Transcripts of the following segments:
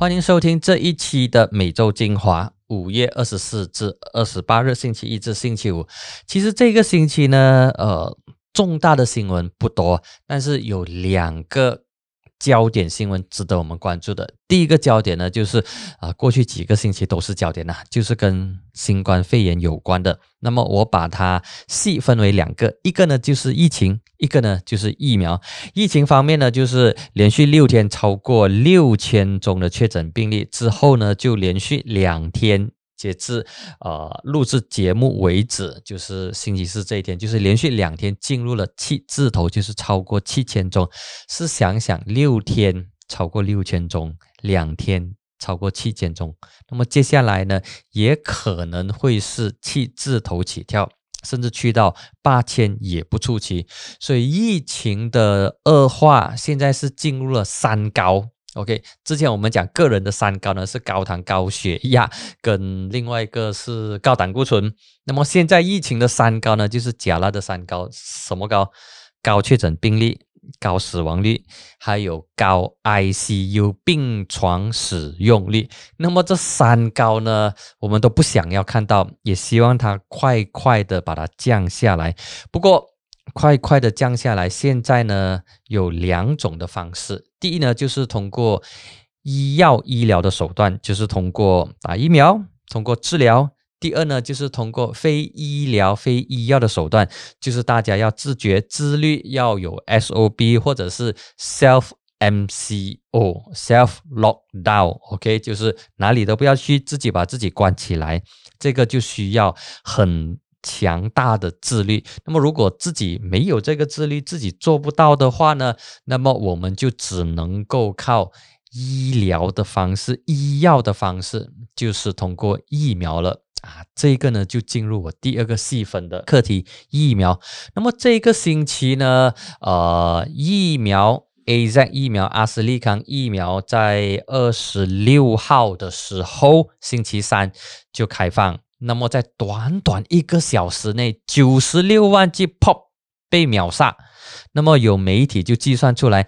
欢迎收听这一期的每周精华，五月二十四至二十八日，星期一至星期五。其实这个星期呢，呃，重大的新闻不多，但是有两个。焦点新闻值得我们关注的第一个焦点呢，就是啊，过去几个星期都是焦点呐，就是跟新冠肺炎有关的。那么我把它细分为两个，一个呢就是疫情，一个呢就是疫苗。疫情方面呢，就是连续六天超过六千宗的确诊病例之后呢，就连续两天。截至呃录制节目为止，就是星期四这一天，就是连续两天进入了七字头，就是超过七千宗。是想想六天超过六千宗，两天超过七千宗，那么接下来呢，也可能会是七字头起跳，甚至去到八千也不出奇。所以疫情的恶化，现在是进入了三高。OK，之前我们讲个人的三高呢是高糖、高血压，跟另外一个是高胆固醇。那么现在疫情的三高呢，就是甲辣的三高，什么高？高确诊病例、高死亡率，还有高 ICU 病床使用率。那么这三高呢，我们都不想要看到，也希望它快快的把它降下来。不过，快快的降下来。现在呢，有两种的方式。第一呢，就是通过医药医疗的手段，就是通过打疫苗，通过治疗。第二呢，就是通过非医疗、非医药的手段，就是大家要自觉、自律，要有 SOB 或者是 self MCO、self lockdown。OK，就是哪里都不要去，自己把自己关起来。这个就需要很。强大的自律。那么，如果自己没有这个自律，自己做不到的话呢？那么我们就只能够靠医疗的方式、医药的方式，就是通过疫苗了啊。这个呢，就进入我第二个细分的课题——疫苗。那么这个星期呢，呃，疫苗 A Z 疫苗、阿斯利康疫苗在二十六号的时候，星期三就开放。那么在短短一个小时内，九十六万剂 pop 被秒杀。那么有媒体就计算出来，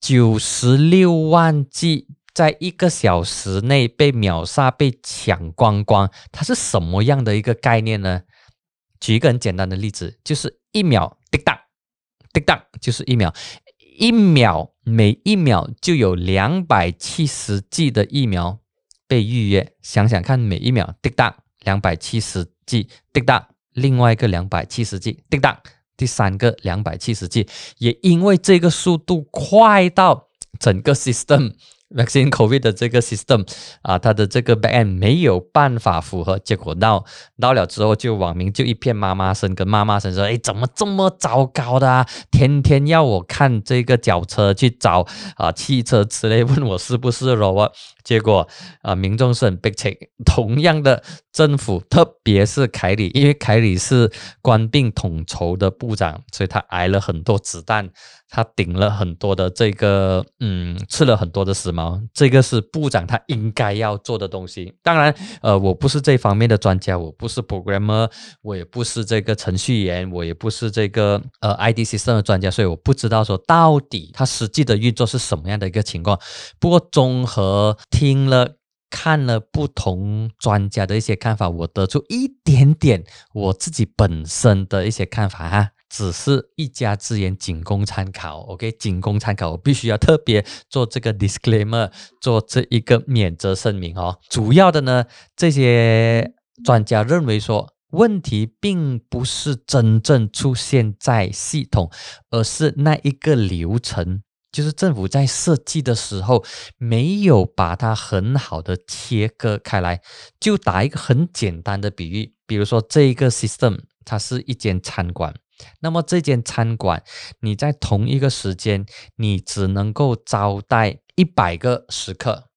九十六万剂在一个小时内被秒杀、被抢光光，它是什么样的一个概念呢？举一个很简单的例子，就是一秒滴答滴答，就是一秒，一秒每一秒就有两百七十剂的疫苗被预约。想想看，每一秒滴答。两百七十 G 滴答，另外一个两百七十 G 滴答，第三个两百七十 G，也因为这个速度快到整个 system。vaccine COVID 的这个 system 啊，它的这个 backend 没有办法符合，结果到到了之后，就网民就一片妈妈声跟妈妈声说：“哎，怎么这么糟糕的？啊？天天要我看这个脚车去找啊汽车之类，问我是不是 robot。”结果啊，民众是很悲切。同样的，政府特别是凯里，因为凯里是官兵统筹的部长，所以他挨了很多子弹。他顶了很多的这个，嗯，吃了很多的死毛，这个是部长他应该要做的东西。当然，呃，我不是这方面的专家，我不是 programmer，我也不是这个程序员，我也不是这个呃 IDC 的专家，所以我不知道说到底它实际的运作是什么样的一个情况。不过，综合听了看了不同专家的一些看法，我得出一点点我自己本身的一些看法哈。只是一家之言，仅供参考。OK，仅供参考。我必须要特别做这个 disclaimer，做这一个免责声明哦。主要的呢，这些专家认为说，问题并不是真正出现在系统，而是那一个流程，就是政府在设计的时候没有把它很好的切割开来。就打一个很简单的比喻，比如说这一个 system，它是一间餐馆。那么这间餐馆，你在同一个时间，你只能够招待一百个食客，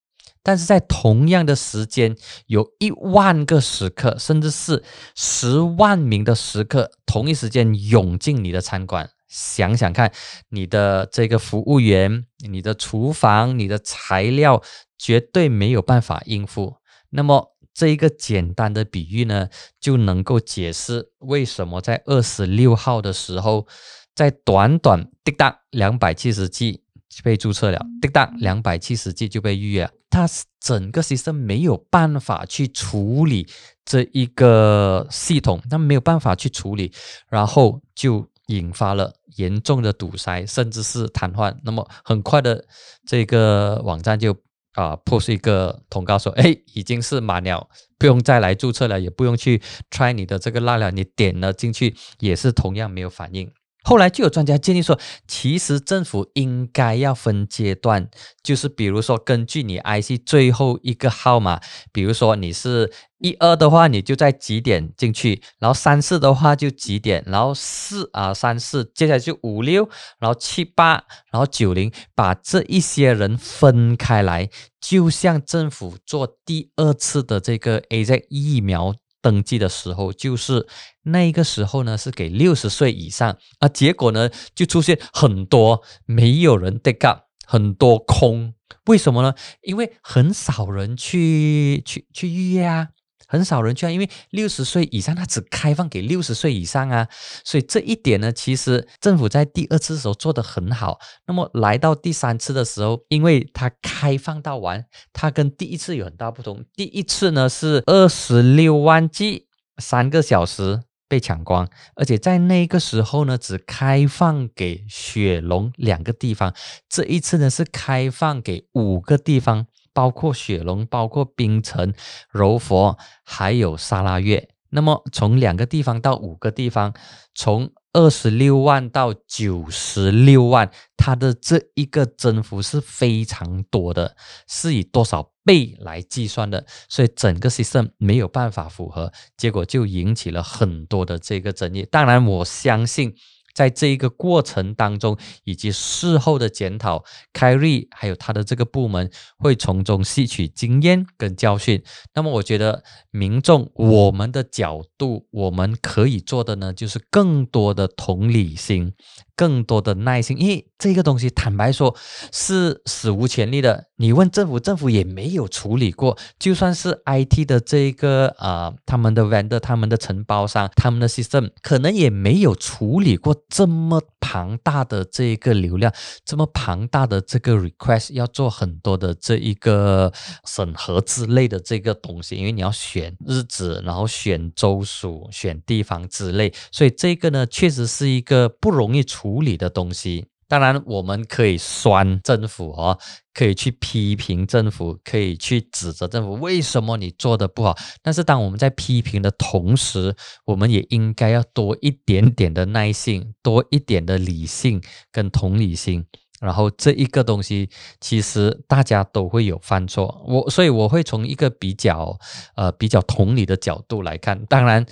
但是在同样的时间，有一万个食客，甚至是十万名的食客，同一时间涌进你的餐馆。想想看，你的这个服务员、你的厨房、你的材料，绝对没有办法应付。那么。这一个简单的比喻呢，就能够解释为什么在二十六号的时候，在短短滴答两百七十 G 被注册了，叮当两百七十 G 就被预约，它整个 system 没有办法去处理这一个系统，它没有办法去处理，然后就引发了严重的堵塞，甚至是瘫痪。那么很快的，这个网站就啊 post 一个通告说，哎，已经是满了，不用再来注册了，也不用去 try 你的这个辣了，你点了进去也是同样没有反应。后来就有专家建议说，其实政府应该要分阶段，就是比如说根据你 IC 最后一个号码，比如说你是一二的话，你就在几点进去，然后三四的话就几点，然后四啊三四，接下来就五六，然后七八，然后九零，把这一些人分开来，就像政府做第二次的这个 AZ 疫苗。登记的时候，就是那个时候呢，是给六十岁以上啊。结果呢，就出现很多没有人 take up，很多空。为什么呢？因为很少人去去去预约啊。很少人去啊，因为六十岁以上，它只开放给六十岁以上啊，所以这一点呢，其实政府在第二次的时候做得很好。那么来到第三次的时候，因为它开放到完，它跟第一次有很大不同。第一次呢是二十六万 G，三个小时被抢光，而且在那个时候呢，只开放给雪龙两个地方。这一次呢是开放给五个地方。包括雪龙，包括冰城、柔佛，还有沙拉月。那么从两个地方到五个地方，从二十六万到九十六万，它的这一个增幅是非常多的，是以多少倍来计算的，所以整个 system 没有办法符合，结果就引起了很多的这个争议。当然，我相信。在这一个过程当中，以及事后的检讨，凯瑞还有他的这个部门会从中吸取经验跟教训。那么，我觉得民众我们的角度，我们可以做的呢，就是更多的同理心。更多的耐心，因为这个东西坦白说是史无前例的。你问政府，政府也没有处理过。就算是 IT 的这个啊，他们的 vendor、他们的承包商、他们的 system，可能也没有处理过这么庞大的这个流量，这么庞大的这个 request，要做很多的这一个审核之类的这个东西。因为你要选日子，然后选州属、选地方之类，所以这个呢，确实是一个不容易处。处理的东西，当然我们可以酸政府哦，可以去批评政府，可以去指责政府为什么你做的不好。但是当我们在批评的同时，我们也应该要多一点点的耐性，多一点的理性跟同理心。然后这一个东西，其实大家都会有犯错，我所以我会从一个比较呃比较同理的角度来看，当然。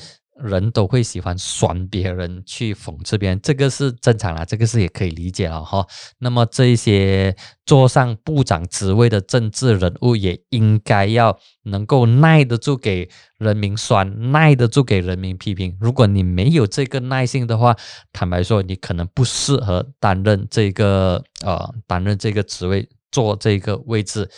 人都会喜欢酸别人，去讽刺别人，这个是正常啦，这个是也可以理解了哈。那么这一些坐上部长职位的政治人物，也应该要能够耐得住给人民酸，耐得住给人民批评。如果你没有这个耐性的话，坦白说，你可能不适合担任这个呃担任这个职位，做这个位置，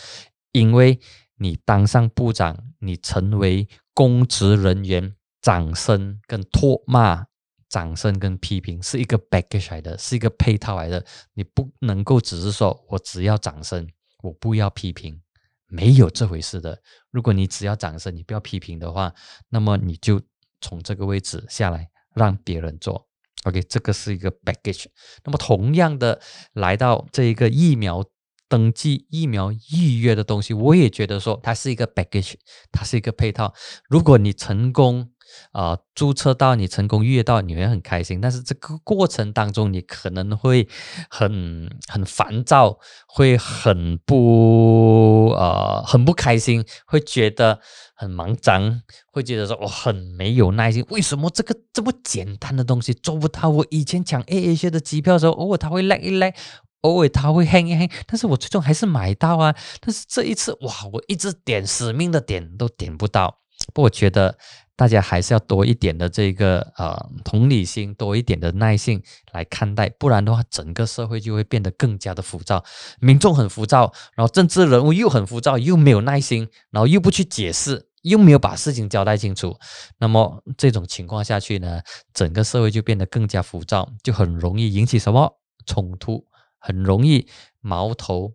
因为你当上部长，你成为公职人员。掌声跟唾骂，掌声跟批评是一个 baggage 来的，是一个配套来的。你不能够只是说我只要掌声，我不要批评，没有这回事的。如果你只要掌声，你不要批评的话，那么你就从这个位置下来，让别人做。OK，这个是一个 baggage。那么同样的，来到这一个疫苗登记、疫苗预约的东西，我也觉得说它是一个 baggage，它是一个配套。如果你成功，啊，注册到你成功预约到，你会很开心。但是这个过程当中，你可能会很很烦躁，会很不呃很不开心，会觉得很忙张，会觉得说我很没有耐心。为什么这个这么简单的东西做不到？我以前抢 A A 些的机票的时候，偶尔它会 lag 一 lag，偶尔它会黑一黑但是我最终还是买到啊。但是这一次，哇，我一直点死命的点都点不到。不过，我觉得。大家还是要多一点的这个呃同理心，多一点的耐性来看待，不然的话，整个社会就会变得更加的浮躁，民众很浮躁，然后政治人物又很浮躁，又没有耐心，然后又不去解释，又没有把事情交代清楚，那么这种情况下去呢，整个社会就变得更加浮躁，就很容易引起什么冲突很容易矛头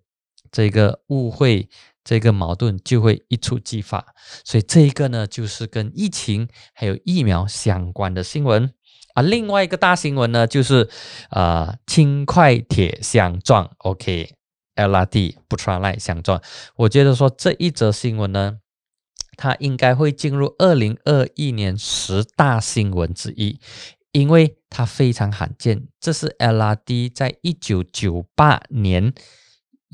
这个误会。这个矛盾就会一触即发，所以这一个呢，就是跟疫情还有疫苗相关的新闻啊。另外一个大新闻呢，就是啊，轻快铁相撞，OK，LRT 不穿赖相撞。我觉得说这一则新闻呢，它应该会进入二零二一年十大新闻之一，因为它非常罕见，这是 LRT 在一九九八年。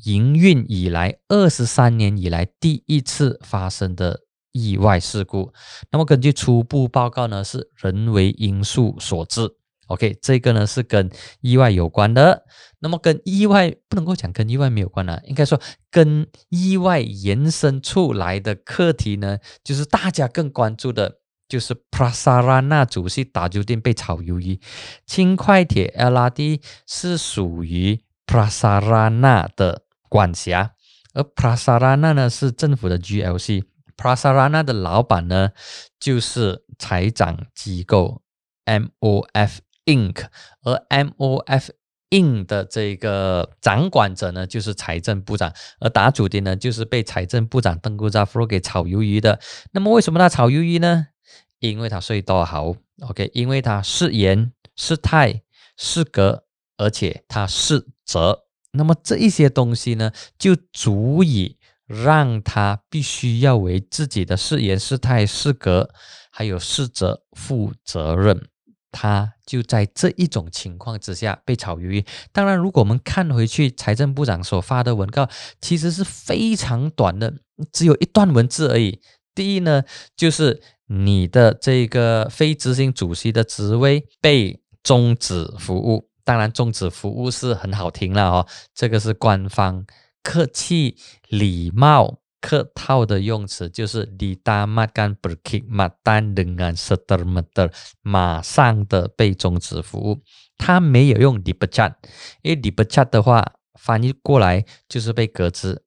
营运以来二十三年以来第一次发生的意外事故，那么根据初步报告呢，是人为因素所致。OK，这个呢是跟意外有关的。那么跟意外不能够讲跟意外没有关呢，应该说跟意外延伸出来的课题呢，就是大家更关注的，就是 Prasarana 主席打酒店被炒鱿鱼，轻快铁 LRT 是属于 Prasaran 的。管辖，而 Prasarana 呢是政府的 GLC，Prasarana 的老板呢就是财长机构 MOF Inc，而 MOF Inc 的这个掌管者呢就是财政部长，而打主的呢就是被财政部长邓古扎夫给炒鱿鱼的。那么为什么他炒鱿鱼呢？因为他税多好，OK，因为他是言是态是格，而且他是责。那么这一些东西呢，就足以让他必须要为自己的誓言、事态、事格，还有事责负责任。他就在这一种情况之下被炒鱿鱼。当然，如果我们看回去财政部长所发的文告，其实是非常短的，只有一段文字而已。第一呢，就是你的这个非执行主席的职位被终止服务。当然，终止服务是很好听了哦，这个是官方客气、礼貌、客套的用词，就是 di tamat kan berkhidmatan dengan setermeter，马上的被终止服务。他没有用 dipecat，因为 dipecat 的话翻译过来就是被革职。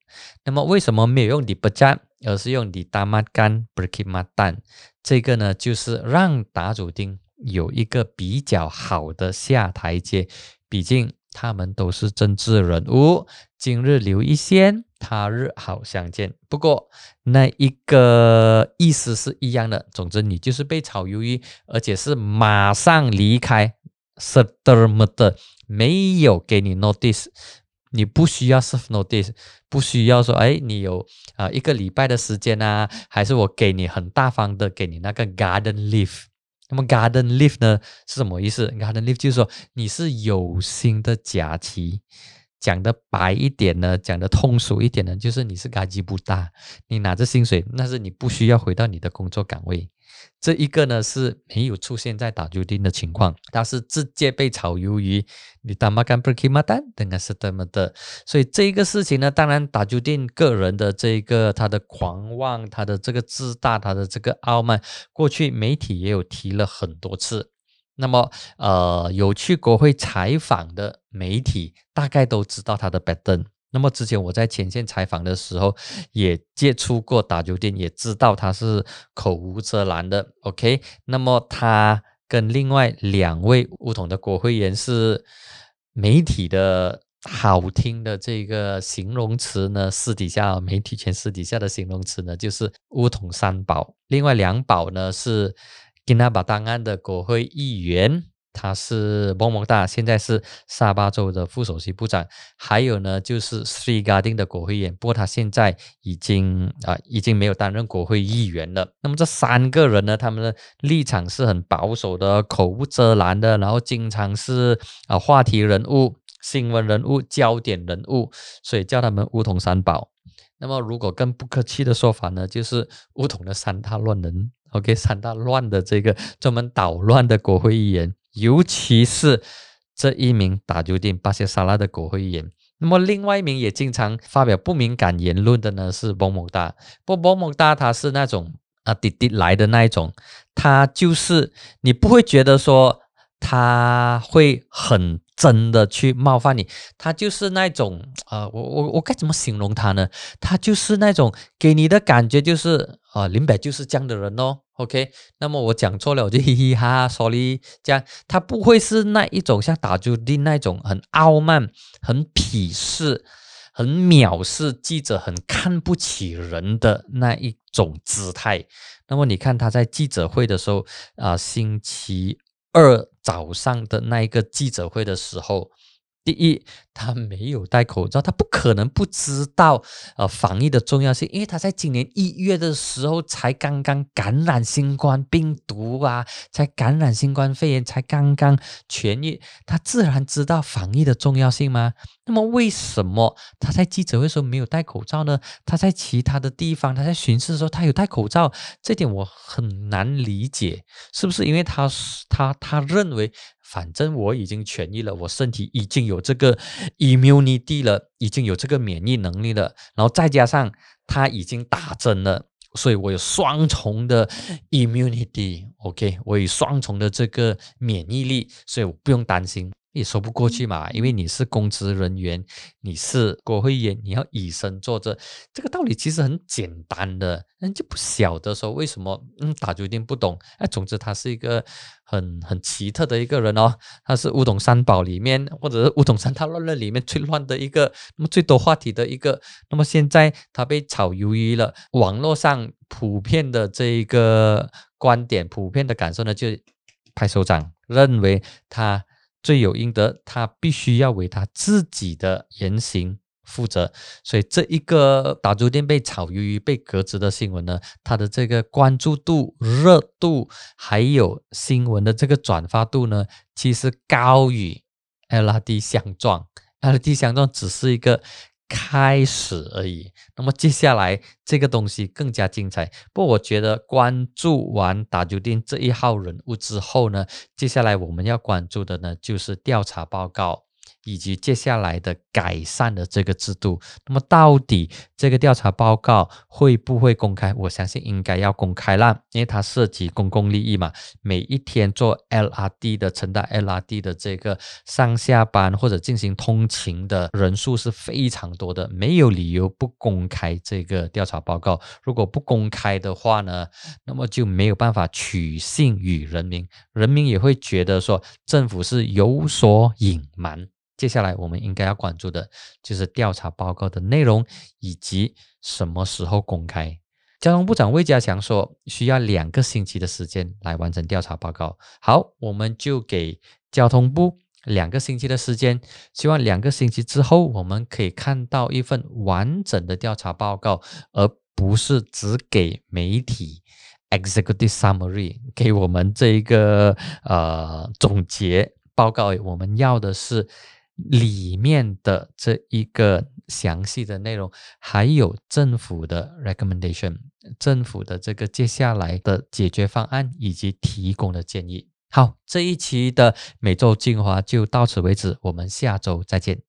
那么为什么没有用 dipecat，而是用 di tamat kan berkhidmatan？这个呢，就是让打主丁有一个比较好的下台阶，毕竟他们都是政治人物。今日留一线，他日好相见。不过那一个意思是一样的。总之，你就是被炒鱿鱼，而且是马上离开。s e t e 的没有给你 notice，你不需要 serve notice，不需要说哎，你有啊一个礼拜的时间啊，还是我给你很大方的给你那个 garden leave。那么 garden leaf 呢是什么意思？garden leaf 就是说你是有心的假期，讲的白一点呢，讲的通俗一点呢，就是你是干级不大，你拿着薪水，但是你不需要回到你的工作岗位。这一个呢是没有出现在打酒店的情况，它是直接被炒鱿鱼。你打马干不给马单，等下是这么的。所以这一个事情呢，当然打酒店个人的这一个他的狂妄，他的这个自大，他的这个傲慢，过去媒体也有提了很多次。那么呃，有去国会采访的媒体，大概都知道他的 pattern。那么之前我在前线采访的时候，也接触过打酒店，也知道他是口无遮拦的。OK，那么他跟另外两位乌统的国会议员是媒体的好听的这个形容词呢，私底下媒体圈私底下的形容词呢，就是乌统三宝。另外两宝呢是吉纳巴档案的国会议员。他是蒙蒙大，现在是沙巴州的副首席部长。还有呢，就是 Sri Gading 的国会议员，不过他现在已经啊，已经没有担任国会议员了。那么这三个人呢，他们的立场是很保守的，口无遮拦的，然后经常是啊话题人物、新闻人物、焦点人物，所以叫他们“乌统三宝”。那么如果更不客气的说法呢，就是“乌统的三大乱人”。OK，三大乱的这个专门捣乱的国会议员。尤其是这一名打酒店巴西沙拉的国会议员，那么另外一名也经常发表不敏感言论的呢是波某大。不，波某大他是那种啊滴滴来的那一种，他就是你不会觉得说他会很真的去冒犯你，他就是那种呃，我我我该怎么形容他呢？他就是那种给你的感觉就是啊，林北就是这样的人哦。OK，那么我讲错了，我就嘻嘻哈哈，sorry。这样他不会是那一种像打朱丁那种很傲慢、很鄙视、很藐视记者、很看不起人的那一种姿态。那么你看他在记者会的时候啊，星期二早上的那一个记者会的时候。第一，他没有戴口罩，他不可能不知道呃防疫的重要性，因为他在今年一月的时候才刚刚感染新冠病毒啊，才感染新冠肺炎，才刚刚痊愈，他自然知道防疫的重要性吗？那么为什么他在记者会时候没有戴口罩呢？他在其他的地方，他在巡视的时候他有戴口罩，这点我很难理解，是不是因为他他他认为？反正我已经痊愈了，我身体已经有这个 immunity 了，已经有这个免疫能力了，然后再加上他已经打针了，所以我有双重的 immunity，OK，我有双重的这个免疫力，所以我不用担心。也说不过去嘛，因为你是公职人员，你是国会议员，你要以身作则，这个道理其实很简单的，人就不晓得说为什么，嗯，打决定不懂。哎，总之他是一个很很奇特的一个人哦，他是五懂三宝里面，或者是五懂三套乱论里面最乱的一个，那么最多话题的一个。那么现在他被炒鱿鱼了，网络上普遍的这一个观点，普遍的感受呢，就拍手掌，认为他。罪有应得，他必须要为他自己的言行负责。所以，这一个打猪店被炒鱿鱼、被革职的新闻呢，它的这个关注度、热度，还有新闻的这个转发度呢，其实高于 LRT 相撞。LRT 相撞只是一个。开始而已，那么接下来这个东西更加精彩。不过我觉得关注完打酒店这一号人物之后呢，接下来我们要关注的呢就是调查报告。以及接下来的改善的这个制度，那么到底这个调查报告会不会公开？我相信应该要公开啦，因为它涉及公共利益嘛。每一天做 LRD 的乘搭 LRD 的这个上下班或者进行通勤的人数是非常多的，没有理由不公开这个调查报告。如果不公开的话呢，那么就没有办法取信于人民，人民也会觉得说政府是有所隐瞒。接下来我们应该要关注的就是调查报告的内容以及什么时候公开。交通部长魏家强说，需要两个星期的时间来完成调查报告。好，我们就给交通部两个星期的时间，希望两个星期之后我们可以看到一份完整的调查报告，而不是只给媒体 executive summary 给我们这一个呃总结报告。我们要的是。里面的这一个详细的内容，还有政府的 recommendation，政府的这个接下来的解决方案以及提供的建议。好，这一期的每周精华就到此为止，我们下周再见。